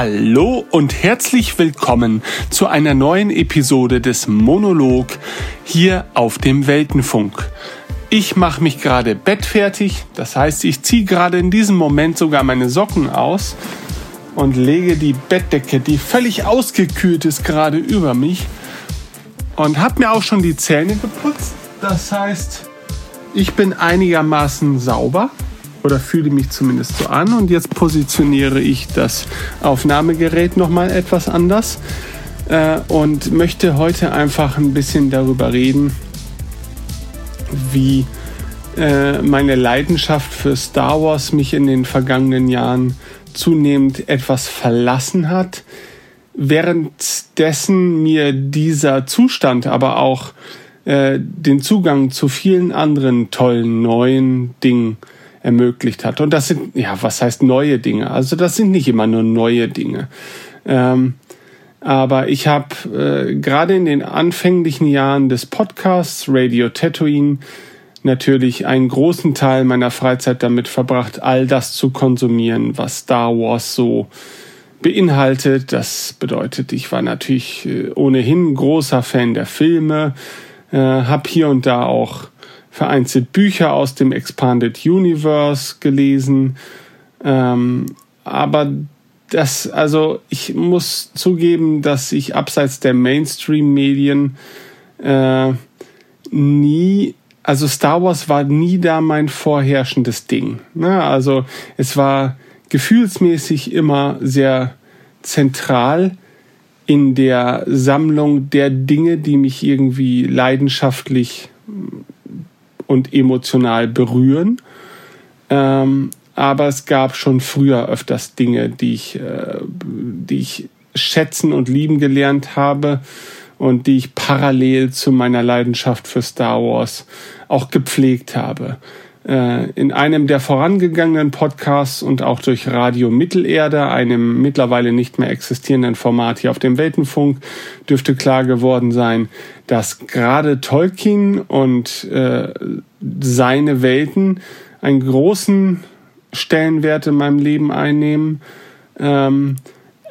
Hallo und herzlich willkommen zu einer neuen Episode des Monolog hier auf dem Weltenfunk. Ich mache mich gerade bettfertig, das heißt, ich ziehe gerade in diesem Moment sogar meine Socken aus und lege die Bettdecke, die völlig ausgekühlt ist, gerade über mich und habe mir auch schon die Zähne geputzt. Das heißt, ich bin einigermaßen sauber oder fühle mich zumindest so an. Und jetzt positioniere ich das Aufnahmegerät nochmal etwas anders äh, und möchte heute einfach ein bisschen darüber reden, wie äh, meine Leidenschaft für Star Wars mich in den vergangenen Jahren zunehmend etwas verlassen hat. Währenddessen mir dieser Zustand aber auch äh, den Zugang zu vielen anderen tollen neuen Dingen ermöglicht hat. Und das sind, ja, was heißt neue Dinge? Also das sind nicht immer nur neue Dinge. Ähm, aber ich habe äh, gerade in den anfänglichen Jahren des Podcasts Radio Tatooine natürlich einen großen Teil meiner Freizeit damit verbracht, all das zu konsumieren, was Star Wars so beinhaltet. Das bedeutet, ich war natürlich äh, ohnehin großer Fan der Filme, äh, habe hier und da auch vereinzelt Bücher aus dem Expanded Universe gelesen. Ähm, aber das, also ich muss zugeben, dass ich abseits der Mainstream-Medien äh, nie, also Star Wars war nie da mein vorherrschendes Ding. Ne? Also es war gefühlsmäßig immer sehr zentral in der Sammlung der Dinge, die mich irgendwie leidenschaftlich und emotional berühren. Ähm, aber es gab schon früher öfters Dinge, die ich, äh, die ich schätzen und lieben gelernt habe und die ich parallel zu meiner Leidenschaft für Star Wars auch gepflegt habe. Äh, in einem der vorangegangenen Podcasts und auch durch Radio Mittelerde, einem mittlerweile nicht mehr existierenden Format hier auf dem Weltenfunk, dürfte klar geworden sein, dass gerade Tolkien und äh, seine Welten einen großen Stellenwert in meinem Leben einnehmen. Ähm,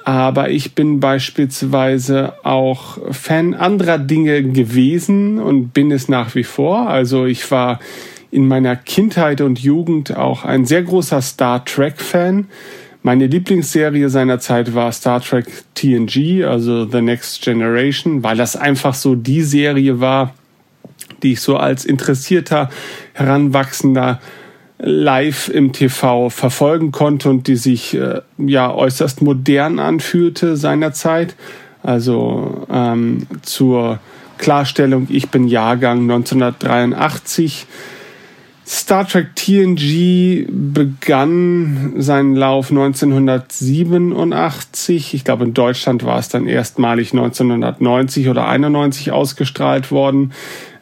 aber ich bin beispielsweise auch Fan anderer Dinge gewesen und bin es nach wie vor. Also ich war in meiner Kindheit und Jugend auch ein sehr großer Star Trek-Fan. Meine Lieblingsserie seiner Zeit war Star Trek TNG, also The Next Generation, weil das einfach so die Serie war, die ich so als interessierter, heranwachsender live im TV verfolgen konnte und die sich äh, ja äußerst modern anfühlte seinerzeit. Also ähm, zur Klarstellung, ich bin Jahrgang 1983 Star Trek TNG begann seinen Lauf 1987. Ich glaube, in Deutschland war es dann erstmalig 1990 oder 91 ausgestrahlt worden.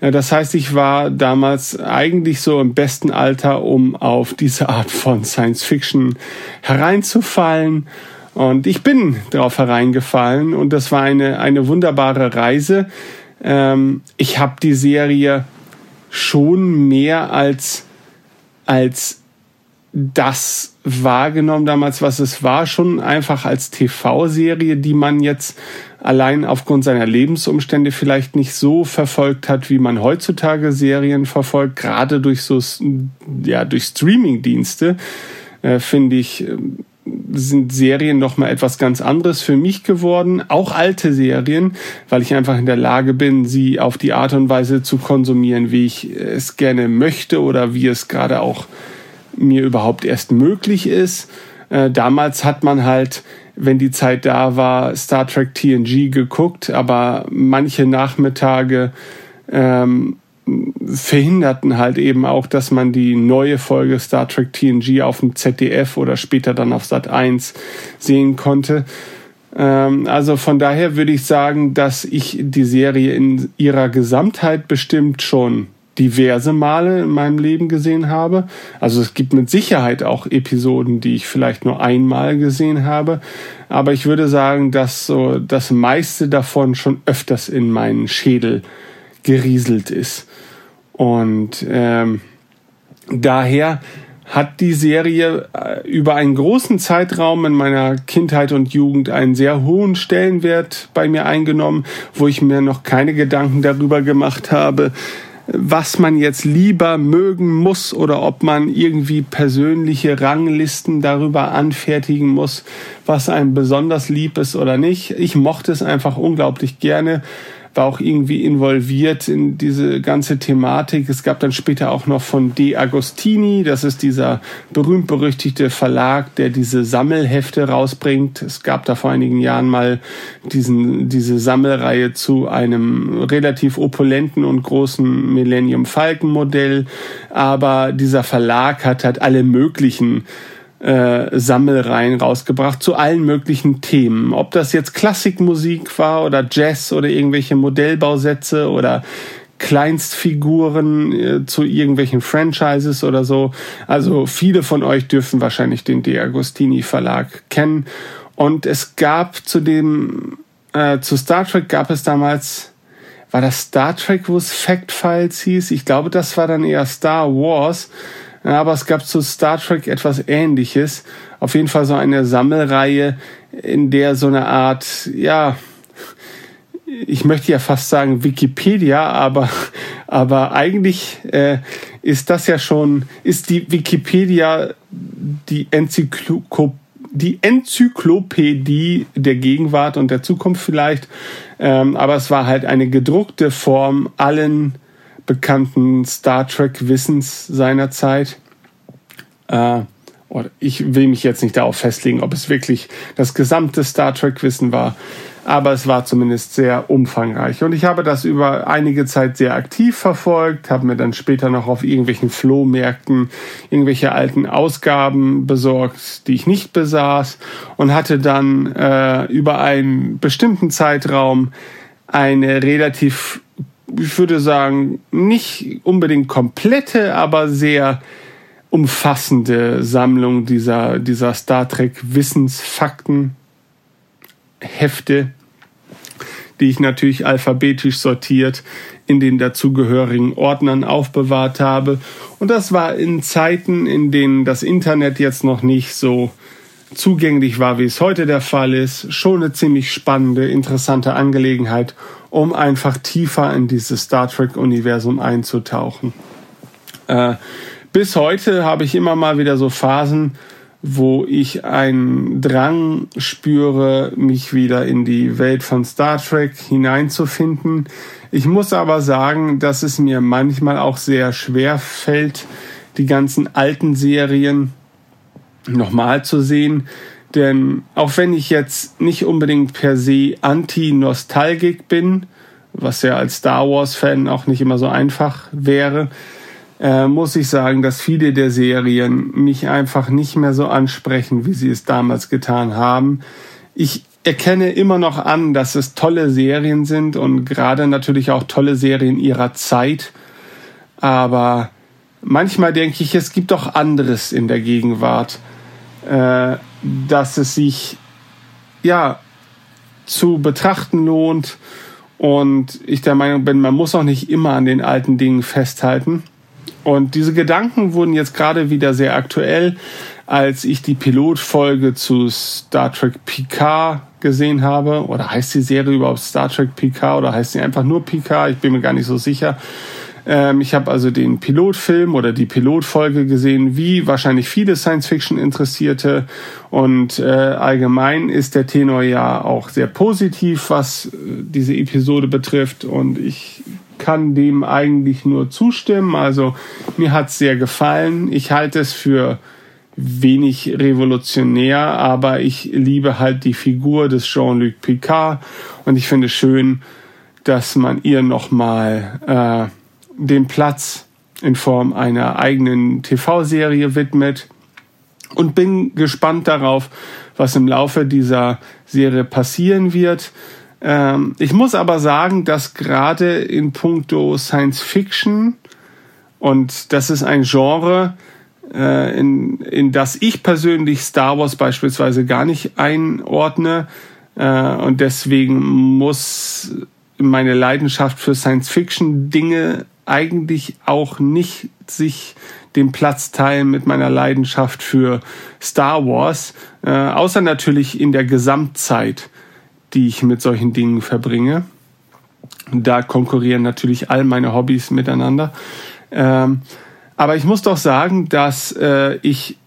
Äh, das heißt, ich war damals eigentlich so im besten Alter, um auf diese Art von Science Fiction hereinzufallen. Und ich bin darauf hereingefallen und das war eine, eine wunderbare Reise. Ähm, ich habe die Serie schon mehr als, als das wahrgenommen damals, was es war, schon einfach als TV-Serie, die man jetzt allein aufgrund seiner Lebensumstände vielleicht nicht so verfolgt hat, wie man heutzutage Serien verfolgt, gerade durch so, ja, durch Streaming-Dienste, äh, finde ich, ähm, sind Serien noch mal etwas ganz anderes für mich geworden, auch alte Serien, weil ich einfach in der Lage bin, sie auf die Art und Weise zu konsumieren, wie ich es gerne möchte oder wie es gerade auch mir überhaupt erst möglich ist. Äh, damals hat man halt, wenn die Zeit da war, Star Trek TNG geguckt, aber manche Nachmittage ähm, verhinderten halt eben auch, dass man die neue Folge Star Trek TNG auf dem ZDF oder später dann auf Sat 1 sehen konnte. Ähm, also von daher würde ich sagen, dass ich die Serie in ihrer Gesamtheit bestimmt schon diverse Male in meinem Leben gesehen habe. Also es gibt mit Sicherheit auch Episoden, die ich vielleicht nur einmal gesehen habe. Aber ich würde sagen, dass so das meiste davon schon öfters in meinen Schädel gerieselt ist. Und ähm, daher hat die Serie äh, über einen großen Zeitraum in meiner Kindheit und Jugend einen sehr hohen Stellenwert bei mir eingenommen, wo ich mir noch keine Gedanken darüber gemacht habe, was man jetzt lieber mögen muss oder ob man irgendwie persönliche Ranglisten darüber anfertigen muss, was einem besonders lieb ist oder nicht. Ich mochte es einfach unglaublich gerne war auch irgendwie involviert in diese ganze Thematik. Es gab dann später auch noch von De Agostini, das ist dieser berühmt-berüchtigte Verlag, der diese Sammelhefte rausbringt. Es gab da vor einigen Jahren mal diesen, diese Sammelreihe zu einem relativ opulenten und großen Millennium Falcon Modell. Aber dieser Verlag hat halt alle möglichen äh, Sammelreihen rausgebracht zu allen möglichen Themen. Ob das jetzt Klassikmusik war oder Jazz oder irgendwelche Modellbausätze oder Kleinstfiguren äh, zu irgendwelchen Franchises oder so. Also viele von euch dürfen wahrscheinlich den De Agostini Verlag kennen. Und es gab zu dem, äh, zu Star Trek gab es damals, war das Star Trek, wo es Fact Files hieß? Ich glaube, das war dann eher Star Wars aber es gab zu Star Trek etwas Ähnliches. Auf jeden Fall so eine Sammelreihe, in der so eine Art, ja, ich möchte ja fast sagen Wikipedia, aber, aber eigentlich äh, ist das ja schon, ist die Wikipedia die Enzyklopädie die Enzyklopädie der Gegenwart und der Zukunft vielleicht, ähm, aber es war halt eine gedruckte Form allen bekannten Star Trek Wissens seiner Zeit. Äh, ich will mich jetzt nicht darauf festlegen, ob es wirklich das gesamte Star Trek Wissen war, aber es war zumindest sehr umfangreich. Und ich habe das über einige Zeit sehr aktiv verfolgt, habe mir dann später noch auf irgendwelchen Flohmärkten irgendwelche alten Ausgaben besorgt, die ich nicht besaß und hatte dann äh, über einen bestimmten Zeitraum eine relativ ich würde sagen, nicht unbedingt komplette, aber sehr umfassende Sammlung dieser, dieser Star Trek Wissensfakten Hefte, die ich natürlich alphabetisch sortiert in den dazugehörigen Ordnern aufbewahrt habe. Und das war in Zeiten, in denen das Internet jetzt noch nicht so zugänglich war, wie es heute der Fall ist, schon eine ziemlich spannende, interessante Angelegenheit um einfach tiefer in dieses Star Trek-Universum einzutauchen. Äh, bis heute habe ich immer mal wieder so Phasen, wo ich einen Drang spüre, mich wieder in die Welt von Star Trek hineinzufinden. Ich muss aber sagen, dass es mir manchmal auch sehr schwer fällt, die ganzen alten Serien nochmal zu sehen, denn auch wenn ich jetzt nicht unbedingt per se anti-Nostalgik bin, was ja als Star Wars-Fan auch nicht immer so einfach wäre, äh, muss ich sagen, dass viele der Serien mich einfach nicht mehr so ansprechen, wie sie es damals getan haben. Ich erkenne immer noch an, dass es tolle Serien sind und gerade natürlich auch tolle Serien ihrer Zeit. Aber manchmal denke ich, es gibt doch anderes in der Gegenwart äh, dass es sich ja zu betrachten lohnt und ich der Meinung bin, man muss auch nicht immer an den alten Dingen festhalten. Und diese Gedanken wurden jetzt gerade wieder sehr aktuell, als ich die Pilotfolge zu Star Trek Picard gesehen habe. Oder heißt die Serie überhaupt Star Trek Picard oder heißt sie einfach nur Picard? Ich bin mir gar nicht so sicher. Ähm, ich habe also den Pilotfilm oder die Pilotfolge gesehen, wie wahrscheinlich viele Science-Fiction-Interessierte. Und äh, allgemein ist der Tenor ja auch sehr positiv, was äh, diese Episode betrifft. Und ich kann dem eigentlich nur zustimmen. Also mir hat's sehr gefallen. Ich halte es für wenig revolutionär, aber ich liebe halt die Figur des Jean-Luc Picard und ich finde schön, dass man ihr nochmal äh, den Platz in Form einer eigenen TV-Serie widmet und bin gespannt darauf, was im Laufe dieser Serie passieren wird. Ähm, ich muss aber sagen, dass gerade in puncto Science Fiction und das ist ein Genre, äh, in, in das ich persönlich Star Wars beispielsweise gar nicht einordne. Äh, und deswegen muss meine Leidenschaft für Science-Fiction-Dinge eigentlich auch nicht sich den Platz teilen mit meiner Leidenschaft für Star Wars, äh, außer natürlich in der Gesamtzeit, die ich mit solchen Dingen verbringe. Da konkurrieren natürlich all meine Hobbys miteinander. Ähm, aber ich muss doch sagen, dass äh, ich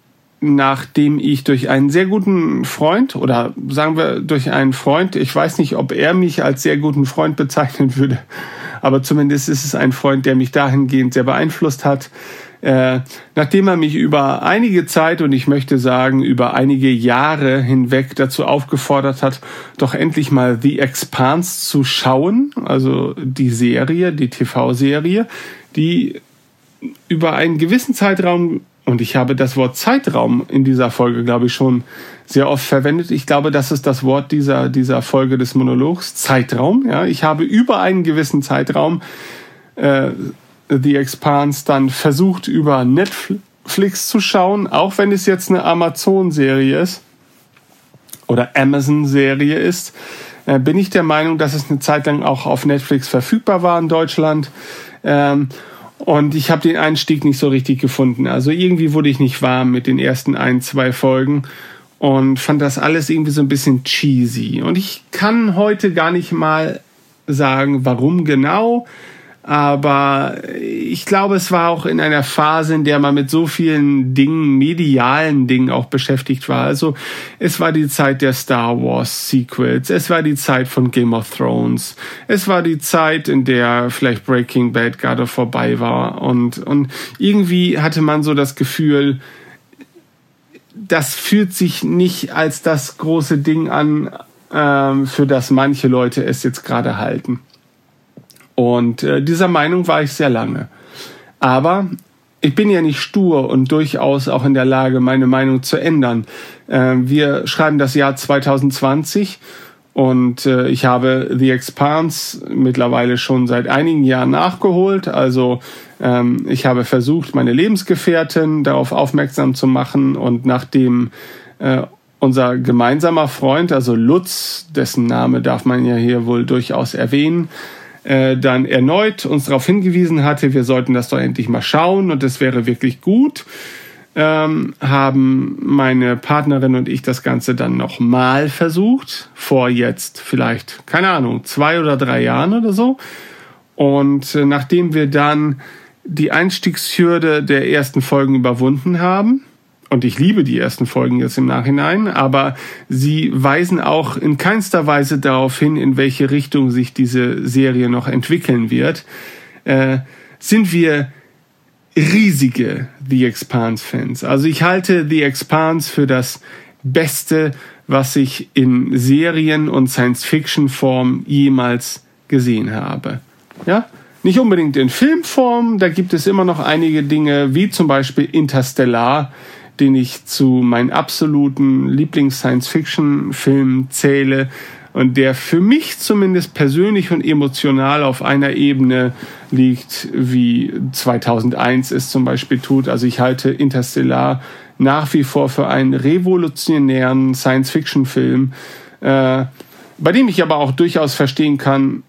nachdem ich durch einen sehr guten Freund oder sagen wir durch einen Freund, ich weiß nicht, ob er mich als sehr guten Freund bezeichnen würde, aber zumindest ist es ein Freund, der mich dahingehend sehr beeinflusst hat. Äh, nachdem er mich über einige Zeit und ich möchte sagen über einige Jahre hinweg dazu aufgefordert hat, doch endlich mal The Expanse zu schauen, also die Serie, die TV-Serie, die über einen gewissen Zeitraum und ich habe das Wort Zeitraum in dieser Folge, glaube ich, schon sehr oft verwendet. Ich glaube, das ist das Wort dieser, dieser Folge des Monologs. Zeitraum. Ja, ich habe über einen gewissen Zeitraum äh, The Expanse dann versucht, über Netflix zu schauen, auch wenn es jetzt eine Amazon-Serie ist oder Amazon-Serie ist, äh, bin ich der Meinung, dass es eine Zeit lang auch auf Netflix verfügbar war in Deutschland. Ähm, und ich habe den Einstieg nicht so richtig gefunden. Also irgendwie wurde ich nicht warm mit den ersten ein, zwei Folgen und fand das alles irgendwie so ein bisschen cheesy. Und ich kann heute gar nicht mal sagen, warum genau. Aber ich glaube, es war auch in einer Phase, in der man mit so vielen Dingen, medialen Dingen auch beschäftigt war. Also es war die Zeit der Star Wars Sequels, es war die Zeit von Game of Thrones, es war die Zeit, in der vielleicht Breaking Bad gerade vorbei war. Und, und irgendwie hatte man so das Gefühl, das fühlt sich nicht als das große Ding an, ähm, für das manche Leute es jetzt gerade halten. Und äh, dieser Meinung war ich sehr lange. Aber ich bin ja nicht stur und durchaus auch in der Lage, meine Meinung zu ändern. Äh, wir schreiben das Jahr 2020 und äh, ich habe The Expanse mittlerweile schon seit einigen Jahren nachgeholt. Also ähm, ich habe versucht, meine Lebensgefährtin darauf aufmerksam zu machen und nachdem äh, unser gemeinsamer Freund, also Lutz, dessen Name darf man ja hier wohl durchaus erwähnen, äh, dann erneut uns darauf hingewiesen hatte, wir sollten das doch endlich mal schauen und es wäre wirklich gut, ähm, haben meine Partnerin und ich das Ganze dann nochmal versucht, vor jetzt vielleicht, keine Ahnung, zwei oder drei Jahren oder so. Und äh, nachdem wir dann die Einstiegshürde der ersten Folgen überwunden haben, und ich liebe die ersten Folgen jetzt im Nachhinein, aber sie weisen auch in keinster Weise darauf hin, in welche Richtung sich diese Serie noch entwickeln wird, äh, sind wir riesige The Expanse-Fans. Also ich halte The Expanse für das Beste, was ich in Serien und Science-Fiction-Form jemals gesehen habe. Ja? Nicht unbedingt in Filmform, da gibt es immer noch einige Dinge, wie zum Beispiel Interstellar, den ich zu meinen absoluten Lieblings-Science-Fiction-Filmen zähle und der für mich zumindest persönlich und emotional auf einer Ebene liegt, wie 2001 es zum Beispiel tut. Also ich halte Interstellar nach wie vor für einen revolutionären Science-Fiction-Film, äh, bei dem ich aber auch durchaus verstehen kann,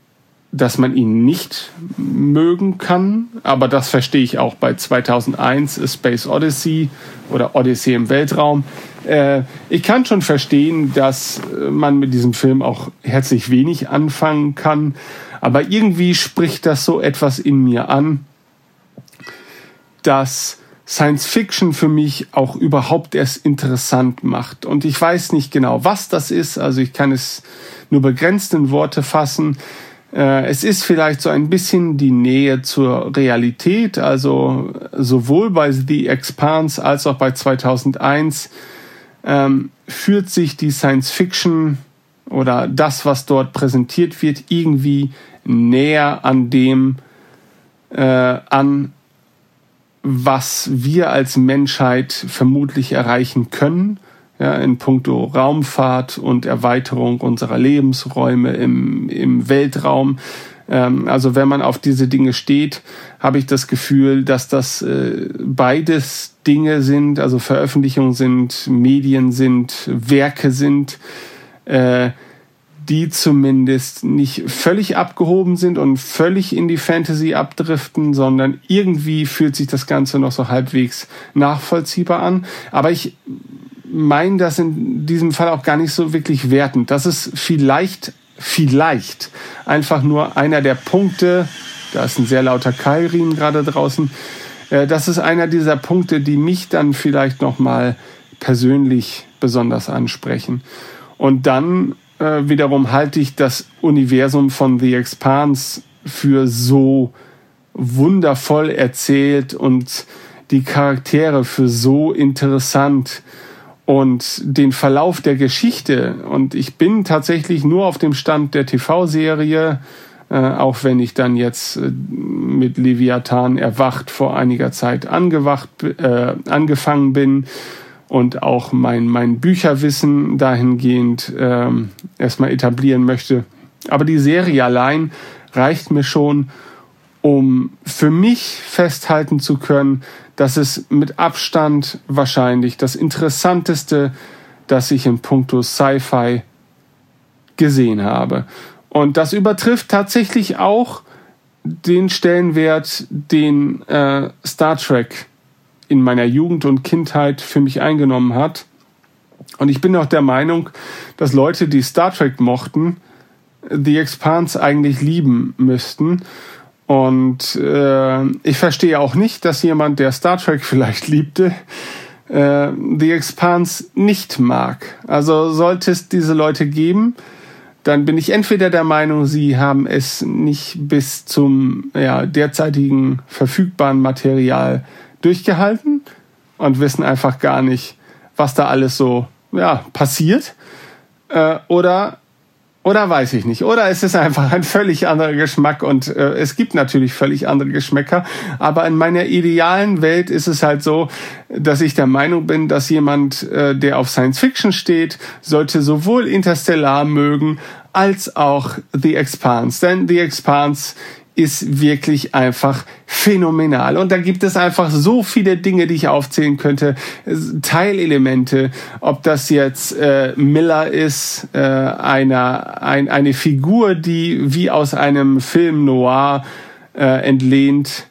dass man ihn nicht mögen kann, aber das verstehe ich auch bei 2001 A Space Odyssey oder Odyssey im Weltraum. Äh, ich kann schon verstehen, dass man mit diesem Film auch herzlich wenig anfangen kann, aber irgendwie spricht das so etwas in mir an, dass Science Fiction für mich auch überhaupt erst interessant macht. Und ich weiß nicht genau, was das ist, also ich kann es nur begrenzt in Worte fassen. Äh, es ist vielleicht so ein bisschen die Nähe zur Realität, also sowohl bei The Expanse als auch bei 2001 ähm, führt sich die Science Fiction oder das, was dort präsentiert wird, irgendwie näher an dem äh, an, was wir als Menschheit vermutlich erreichen können ja, in puncto Raumfahrt und Erweiterung unserer Lebensräume im, im Weltraum. Ähm, also wenn man auf diese Dinge steht, habe ich das Gefühl, dass das äh, beides Dinge sind, also Veröffentlichungen sind, Medien sind, Werke sind, äh, die zumindest nicht völlig abgehoben sind und völlig in die Fantasy abdriften, sondern irgendwie fühlt sich das Ganze noch so halbwegs nachvollziehbar an. Aber ich meine das in diesem Fall auch gar nicht so wirklich wertend. Das ist vielleicht, vielleicht einfach nur einer der Punkte, da ist ein sehr lauter Keilriemen gerade draußen, äh, das ist einer dieser Punkte, die mich dann vielleicht nochmal persönlich besonders ansprechen. Und dann äh, wiederum halte ich das Universum von The Expanse für so wundervoll erzählt und die Charaktere für so interessant und den Verlauf der Geschichte. Und ich bin tatsächlich nur auf dem Stand der TV-Serie, äh, auch wenn ich dann jetzt äh, mit Leviathan erwacht vor einiger Zeit angewacht, äh, angefangen bin und auch mein, mein Bücherwissen dahingehend ähm, erstmal etablieren möchte. Aber die Serie allein reicht mir schon, um für mich festhalten zu können, dass es mit Abstand wahrscheinlich das Interessanteste, das ich in puncto Sci-Fi gesehen habe. Und das übertrifft tatsächlich auch den Stellenwert, den äh, Star Trek in meiner Jugend und Kindheit für mich eingenommen hat. Und ich bin auch der Meinung, dass Leute, die Star Trek mochten, The Expanse eigentlich lieben müssten. Und äh, ich verstehe auch nicht, dass jemand, der Star Trek vielleicht liebte, äh, The Expanse nicht mag. Also sollte es diese Leute geben, dann bin ich entweder der Meinung, sie haben es nicht bis zum ja, derzeitigen verfügbaren Material durchgehalten und wissen einfach gar nicht, was da alles so ja, passiert. Äh, oder, oder weiß ich nicht. Oder es ist einfach ein völlig anderer Geschmack und äh, es gibt natürlich völlig andere Geschmäcker. Aber in meiner idealen Welt ist es halt so, dass ich der Meinung bin, dass jemand, äh, der auf Science Fiction steht, sollte sowohl Interstellar mögen als auch The Expanse. Denn The Expanse ist wirklich einfach phänomenal. Und da gibt es einfach so viele Dinge, die ich aufzählen könnte. Teilelemente, ob das jetzt äh, Miller ist, äh, einer, ein, eine Figur, die wie aus einem Film noir äh, entlehnt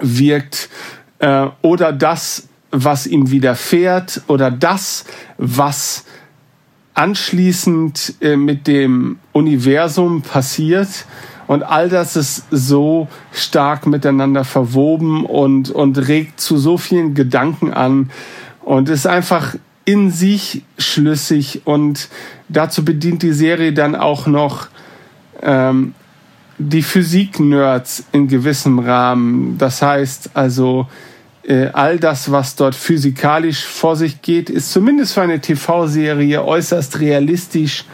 wirkt, äh, oder das, was ihm widerfährt, oder das, was anschließend äh, mit dem Universum passiert und all das ist so stark miteinander verwoben und, und regt zu so vielen Gedanken an und ist einfach in sich schlüssig und dazu bedient die Serie dann auch noch ähm, die Physik-Nerds in gewissem Rahmen. Das heißt also, äh, all das, was dort physikalisch vor sich geht, ist zumindest für eine TV-Serie äußerst realistisch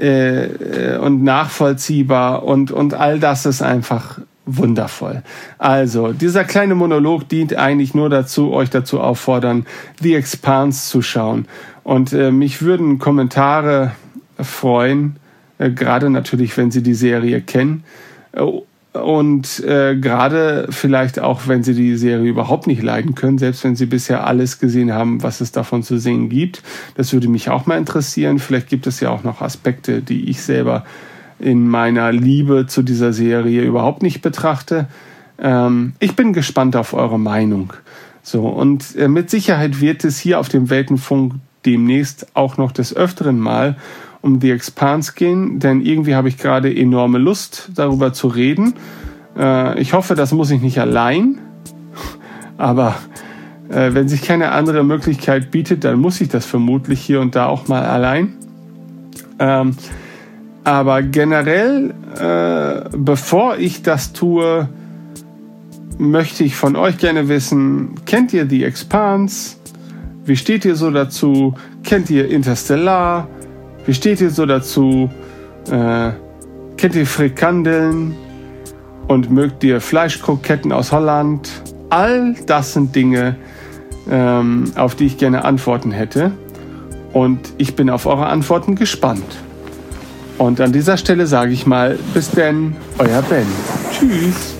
äh, äh, und nachvollziehbar und, und all das ist einfach wundervoll. Also, dieser kleine Monolog dient eigentlich nur dazu, euch dazu auffordern, The Expanse zu schauen. Und äh, mich würden Kommentare freuen, äh, gerade natürlich, wenn Sie die Serie kennen. Und äh, gerade vielleicht auch, wenn sie die Serie überhaupt nicht leiden können, selbst wenn sie bisher alles gesehen haben, was es davon zu sehen gibt. Das würde mich auch mal interessieren. Vielleicht gibt es ja auch noch Aspekte, die ich selber in meiner Liebe zu dieser Serie überhaupt nicht betrachte. Ähm, ich bin gespannt auf eure Meinung. So, und äh, mit Sicherheit wird es hier auf dem Weltenfunk demnächst auch noch des Öfteren mal um The Expanse gehen, denn irgendwie habe ich gerade enorme Lust, darüber zu reden. Äh, ich hoffe, das muss ich nicht allein, aber äh, wenn sich keine andere Möglichkeit bietet, dann muss ich das vermutlich hier und da auch mal allein. Ähm, aber generell, äh, bevor ich das tue, möchte ich von euch gerne wissen, kennt ihr The Expanse? Wie steht ihr so dazu? Kennt ihr Interstellar? Wie steht ihr so dazu? Äh, kennt ihr Frikandeln? Und mögt ihr Fleischkroketten aus Holland? All das sind Dinge, ähm, auf die ich gerne Antworten hätte. Und ich bin auf eure Antworten gespannt. Und an dieser Stelle sage ich mal, bis denn, euer Ben. Tschüss.